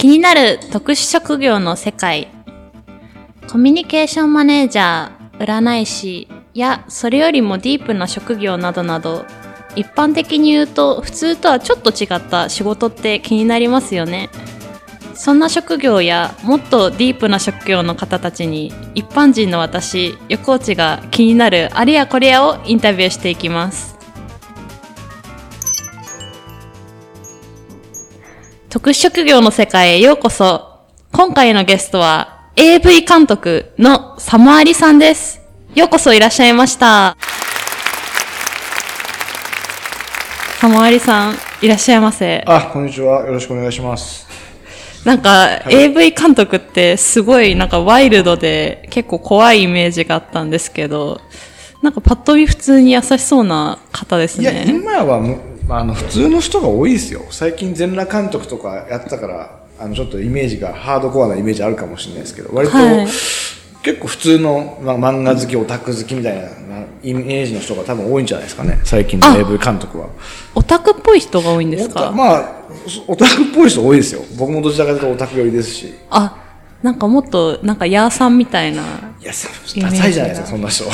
気になる特殊職業の世界。コミュニケーションマネージャー、占い師やそれよりもディープな職業などなど、一般的に言うと普通とはちょっと違った仕事って気になりますよね。そんな職業やもっとディープな職業の方たちに一般人の私、横内が気になるあれやこれやをインタビューしていきます。特殊職業の世界へようこそ。今回のゲストは AV 監督のサマーリさんです。ようこそいらっしゃいました。サマーリさん、いらっしゃいませ。あ、こんにちは。よろしくお願いします。なんか、AV 監督ってすごいなんかワイルドで結構怖いイメージがあったんですけど、なんかパッと見普通に優しそうな方ですいや、ね。今はむあの普通の人が多いですよ。最近全裸監督とかやってたから、あのちょっとイメージがハードコアなイメージあるかもしれないですけど、割と、はい結構普通の、まあ、漫画好き、オタク好きみたいななイメージの人が多分多いんじゃないですかね。最近のあ AV 監督は。オタクっぽい人が多いんですか？まあ、オタクっぽい人多いですよ。僕もどちらかというとオタク寄りですし。あ、なんかもっと、なんかヤーさんみたいな。いや、ダサいじゃないですか、そんな人。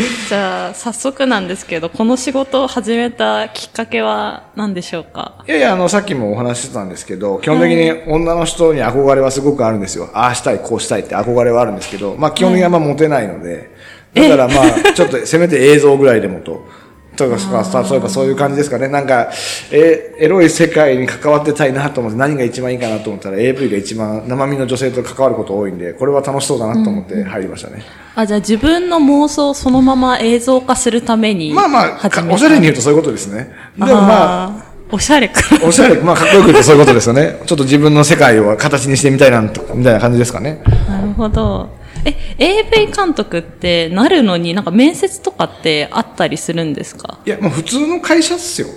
じゃあ、早速なんですけど、この仕事を始めたきっかけは何でしょうか？いやいや、あの、さっきもお話ししてたんですけど、基本的に女の人に憧れはすごくあるんですよ。ああしたい、こうしたいって憧れはあるんですけど、まあ基本的にはあんまモテないので、だからまあ、ちょっとせめて映像ぐらいでもと。とか、例えばそういう感じですかね。なんか、え、エロい世界に関わってたいなと思って何が一番いいかなと思ったら AV が一番生身の女性と関わること多いんで、これは楽しそうだなと思って入りましたね。あ、じゃあ自分の妄想をそのまま映像化するためにまあまあ、おしゃれに言うとそういうことですね。でもまあ、おしゃれか。おしゃれ、まあ、かっこよく言うとそういうことですよね。ちょっと自分の世界を形にしてみたいな、みたいな感じですかね。なるほど。え、AV 監督ってなるのになんか面接とかってあったりするんですか？いや、もう普通の会社っすよ。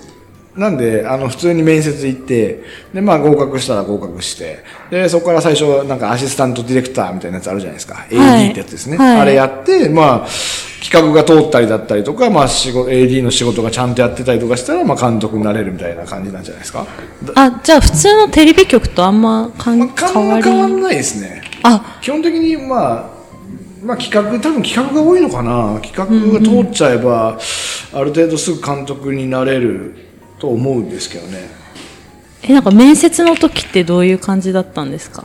なんで、あの、普通に面接行って、で、まあ、合格したら合格して、で、そこから最初、なんかアシスタントディレクターみたいなやつあるじゃないですか。AD ってやつですね。はいあれやって、まあ、企画が通ったりだったりとか、まあ、仕事、AD の仕事がちゃんとやってたりとかしたら、まあ、監督になれるみたいな感じなんじゃないですか。あ、じゃあ普通のテレビ局とあんまかんまあ、変わり？変わんないですね。あ、基本的にまあまあ企画多分企画が多いのかな。企画が通っちゃえば、ある程度すぐ監督になれると思うんですけどね。え、なんか面接の時ってどういう感じだったんですか？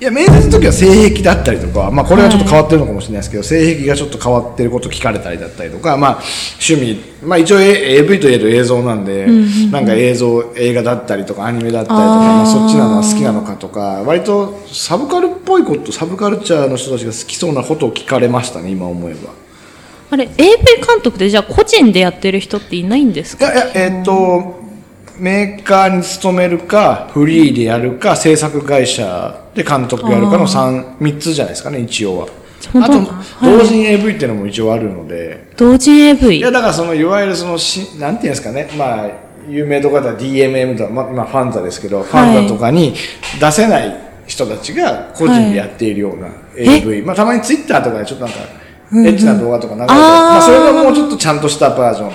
いや面接の時は性癖だったりとか、まあ、これはちょっと変わってるのかもしれないですけど、性癖がちょっと変わってること聞かれたりだったりとか、まあ、趣味、まあ、一応 AV といえど映像なんで、なんか映像映画だったりとかアニメだったりとかまあ、そっちなのは好きなのかとか割とサブカルっぽいことサブカルチャーの人たちが好きそうなことを聞かれましたね今思えば。あれ、AV 監督でじゃあ個人でやってる人っていないんですか？いやいや、えーっと、メーカーに勤めるか、フリーでやるか、制作会社で監督やるかの3、三つじゃないですかね、一応は。あと同人 AV っていうのも一応あるので、同人い AV? や、だからその、いわゆるそのし、なんていうんですかね、まあ、有名とかだ DMM とか、まあ、今ファンザですけど、ファンザとかに出せない人たちが個人でやっているような AV。まあ、たまにツイッターとかでちょっとなんか、エッチな動画とか流れて、まあ、それがもうちょっとちゃんとしたバージョン、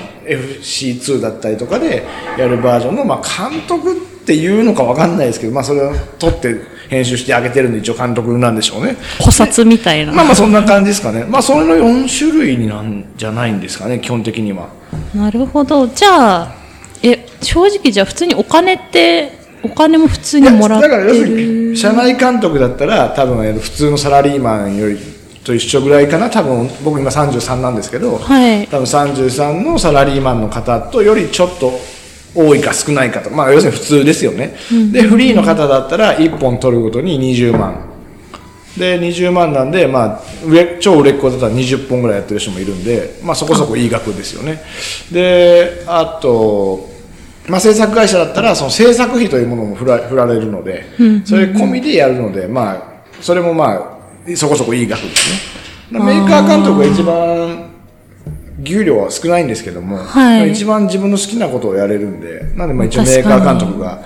FC2 だったりとかでやるバージョンの、まあ、監督っていうのかわかんないですけど、まあ、それを撮って編集してあげてるんで、一応監督なんでしょうね。補殺みたいな。まあまあ、そんな感じですかね。まあ、それの4種類になんじゃないんですかね、基本的には。なるほど。じゃあ、え、正直じゃあ普通にお金って、お金も普通にもらってだから要するる。に社内監督だったら多分えー普通のサラリーマンよりと一緒ぐらいかな。多分僕今33なんですけど、はい。多分33のサラリーマンの方とよりちょっと多いか少ないかと。まあ要するに普通ですよね、でフリーの方だったら1本取るごとに20万。で20万なんで、まあ、売れ超売れっ子だったら20本ぐらいやってる人もいるんで、まあ、そこそこいい額ですよね。であとまあ、制作会社だったらその制作費というものも振ら振られるので、それ込みでやるので、まあ、それもまあそこそこいい額ですね。メーカー監督が一番給料は少ないんですけども、はい。一番自分の好きなことをやれるんで、なんでまあ一応メーカー監督が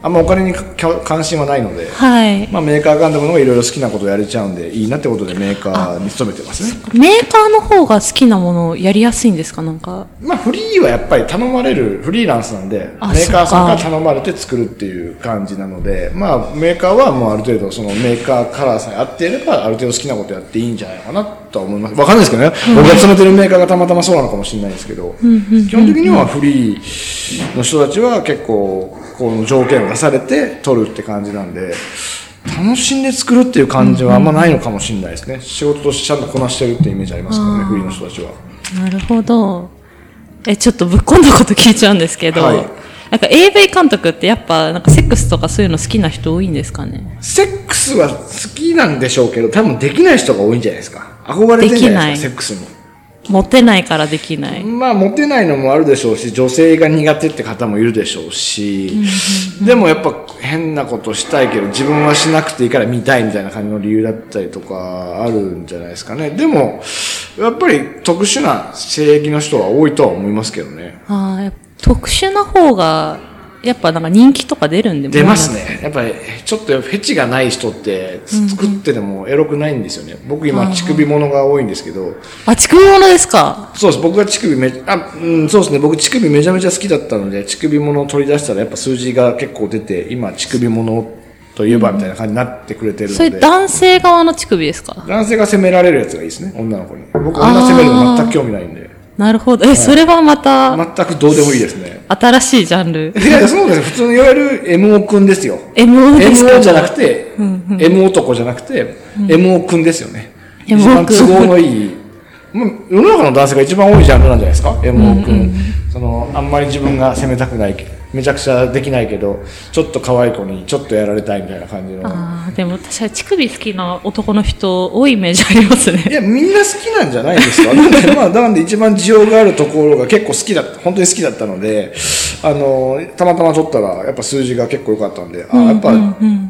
あんまお金にか関心はないので、はい。まあ、メーカーガンダムの方がいろいろ好きなことをやれちゃうんでいいなってことでメーカーに勤めてますねメーカーの方が好きなものをやりやすいんですかなんか？まあフリーはやっぱり頼まれるフリーランスなんでメあーカーさんから頼まれて作るっていう感じなのでまあメーカーはもうある程度そのメーカーカラーさえ合っていればある程度好きなことやっていいんじゃないかなとは思います。わかんないですけどね、僕が勤めてるメーカーがたまたまそうなのかもしれないですけど、基本的にはフリーの人たちは結構この条件を出されて取るって感じなんで楽しんで作るっていう感じはあんまないのかもしれないですね。仕事としてちゃんとこなしてるっていうイメージありますからねフリーの人たちは。なるほど。え、ちょっとぶっ込んだこと聞いちゃうんですけど、はい。なんか AV 監督ってやっぱなんかセックスとかそういうの好きな人多いんですかね？セックスは好きなんでしょうけど、多分できない人が多いんじゃないですか。憧れてんじゃないですか、セックスに。モテないからできない。まあ、モテないのもあるでしょうし、女性が苦手って方もいるでしょうし、でもやっぱ変なことしたいけど、自分はしなくていいから見たいみたいな感じの理由だったりとか、あるんじゃないですかね。でも、やっぱり特殊な性癖の人は多いとは思いますけどね。ああ、特殊な方が、やっぱなんか人気とか出るんで出ます。ね。やっぱり、ちょっとフェチがない人って、作っててもエロくないんですよね。僕今、乳首ものが多いんですけど、あ、乳首物ですか？そうです。僕が乳首め、あ、うん、そうですね。僕乳首めちゃめちゃ好きだったので、乳首ものを取り出したらやっぱ数字が結構出て、今乳首ものといえばみたいな感じになってくれてるそれので、男性側の乳首ですか？男性が責められるやつがいいですね。女の子に。僕女責めるの全く興味ないんで、なるほど。え、それはまた全くどうでもいいですね。新しいジャンル。いや、そうです。普通のいわゆる MO くんですよ。MO ですか？MO じゃなくて、M 男じゃなくて、MO くんですよね。MO 一番都合のいい。まあ世の中の男性が一番多いジャンルなんじゃないですか ?MO くん。その、あんまり自分が責めたくないけど、めちゃくちゃできないけど、ちょっと可愛い子にちょっとやられたいみたいな感じの。ああ、でも確かに乳首好きな男の人多いイメージありますね。いや、みんな好きなんじゃないですか？なんで、まあ、なんで一番需要があるところが結構好きだった、本当に好きだったので、あの、たまたま取ったら、やっぱ数字が結構良かったんで、あ、やっぱ、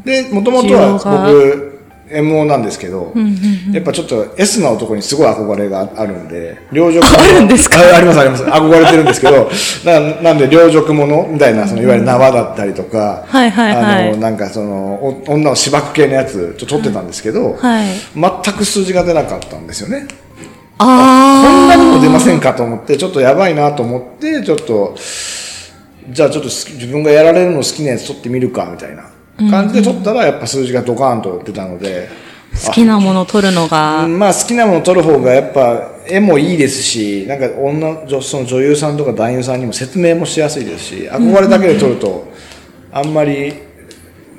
で、もともとは僕、MO なんですけど、やっぱちょっと S な男にすごい憧れがあるんで、両辱あるんですか？あありますあります。憧れてるんですけど、ななんで両辱者みたいな、そのいわゆる縄だったりとか、はいはいはいあの、なんかその、お女をしばく系のやつ、ちょっと取ってたんですけど、はい。全く数字が出なかったんですよね。こんあなにも出ませんかと思って、ちょっとやばいなと思って、ちょっと、じゃあちょっと自分がやられるの好きなやつ取ってみるか、みたいな感じで取ったら、やっぱ数字がドカーンと出たので、あ、好きなものを取るのが、まあ好きなもの取る方がやっぱ絵もいいですし、なんか女、女その女優さんとか男優さんにも説明もしやすいですし、憧れだけで取ると、あんまり、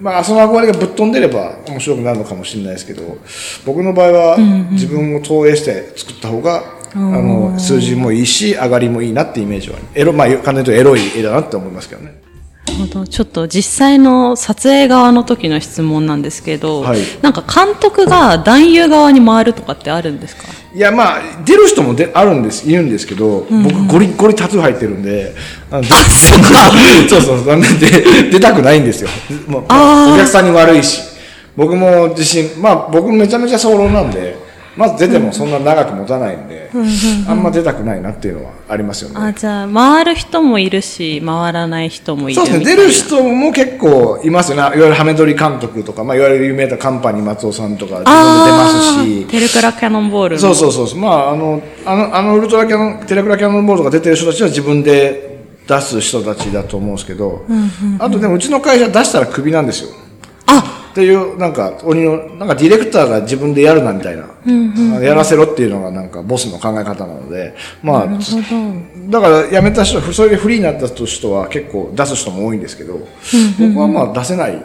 まあその憧れがぶっ飛んでれば面白くなるのかもしれないですけど、僕の場合は自分を投影して作った方が、あの、数字もいいし、上がりもいいなってイメージは、エロ、まあ簡単にエロい絵だなって思いますけどね。ほど。ちょっと実際の撮影側の時の質問なんですけど、はい。なんか監督が男優側に回るとかってあるんですか？いや、まあ、出る人もであるんです、いるんですけど、僕、ゴリッゴリタトゥー入ってるんで、あの そうそうそう、なんで、出たくないんですよ。もうあー。お客さんに悪いし。僕も自信、まあ、僕めちゃめちゃ早漏なんで、まず出てもそんな長く持たないんで、あんま出たくないなっていうのはありますよね。あじゃあ回る人もいるし回らない人もいるそうですね、出る人も結構いますよね。いわゆるハメ撮り監督とか、まあ、いわゆる有名なカンパニー松尾さんとか、自分で出ますし。テルクラキャノンボールのそうそうそうそう。まあ、あの、あの、あのウルトラキャノン、テレクラキャノンボールとか出てる人たちは自分で出す人たちだと思うんですけど、あとでもうちの会社出したらクビなんですよ。あっていう、なんか、鬼の、なんかディレクターが自分でやるなみたいな、やらせろっていうのがなんかボスの考え方なので、まあ、だから辞めた人、それでフリーになった人は結構出す人も多いんですけど、僕はまあ出せない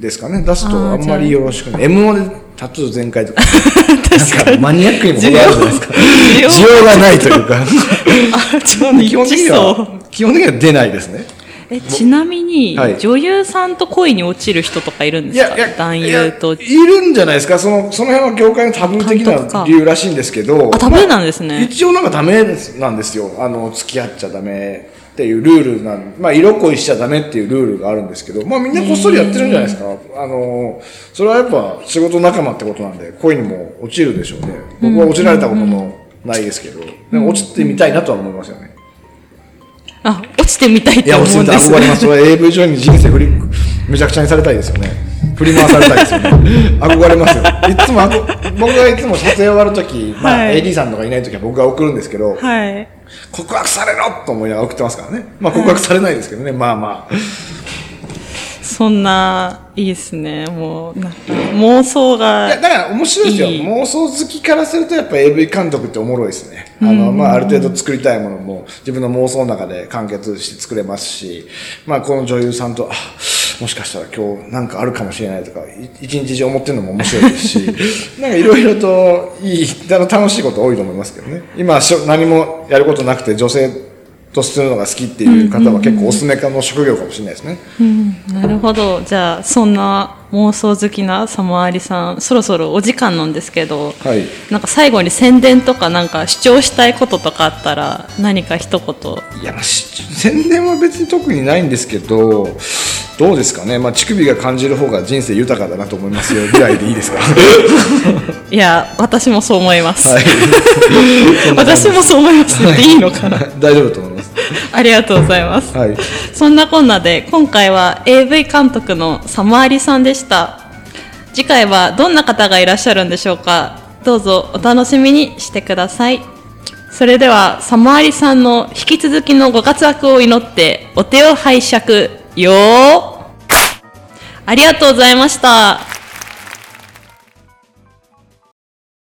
ですかね。出すとあんまりよろしくない。M1 でタトゥー全開とか、なんかマニアックにも程があるじゃないですか。需要がないというか。基本的にそはう、基本的には出ないですね。えちなみに、はい女優さんと恋に落ちる人とかいるんですか？男優といやいるんじゃないですか？その、その辺は業界のタブー的な理由らしいんですけど。あタブーなんですね一応なんかダメなんですよ。あの、付き合っちゃダメっていうルールなん、まあ、色恋しちゃダメっていうルールがあるんですけど、まあみんなこっそりやってるんじゃないですか？あの、それはやっぱ仕事仲間ってことなんで、恋にも落ちるでしょうね。僕は落ちられたこともないですけど、でも落ちてみたいなとは思いますよね。あ落ちてみたいって思。うんです。憧れます。AV 上に人生振り、めちゃくちゃにされたいですよね。振り回されたいですよね。憧れますよ。いつも僕がいつも撮影終わる時、まあはい。AD さんとかいない時は僕が送るんですけど、はい。告白されろと思いながら送ってますからね。まあ告白されないですけどね、まあまあそんな、いいですね。もう、なんか妄想いや、が、だから面白いですよ。いい妄想好きからするとやっぱ AV 監督っておもろいですね。あの、まあ、ある程度作りたいものも自分の妄想の中で完結して作れますし、まあ、この女優さんと、あ、もしかしたら今日なんかあるかもしれないとか、い一日中思ってるのも面白いですし、なんかいろいろといい、あの楽しいこと多いと思いますけどね。今、しょ何もやることなくて女性とするのが好きっていう方は結構おすすめかの職業かもしれないですね。うん、なるほど。じゃあ、そんな妄想好きなサマーリさん、そろそろお時間なんですけど、はい。なんか最後に宣伝とかなんか主張したいこととかあったら、何か一言。いや、まあ、し宣伝は別に特にないんですけど、どうですかね、まあ、乳首が感じる方が人生豊かだなと思いますよぐらいでいいですか？いや、私もそう思います。はい。私もそう思いますっていいのかな 大丈夫だと思います。ありがとうございます。はい。そんなこんなで今回は AV 監督のサマーリさんでした次回はどんな方がいらっしゃるんでしょうか？どうぞお楽しみにしてくださいそれではサマーリさんの引き続きのご活躍を祈ってお手を拝借よありがとうございました。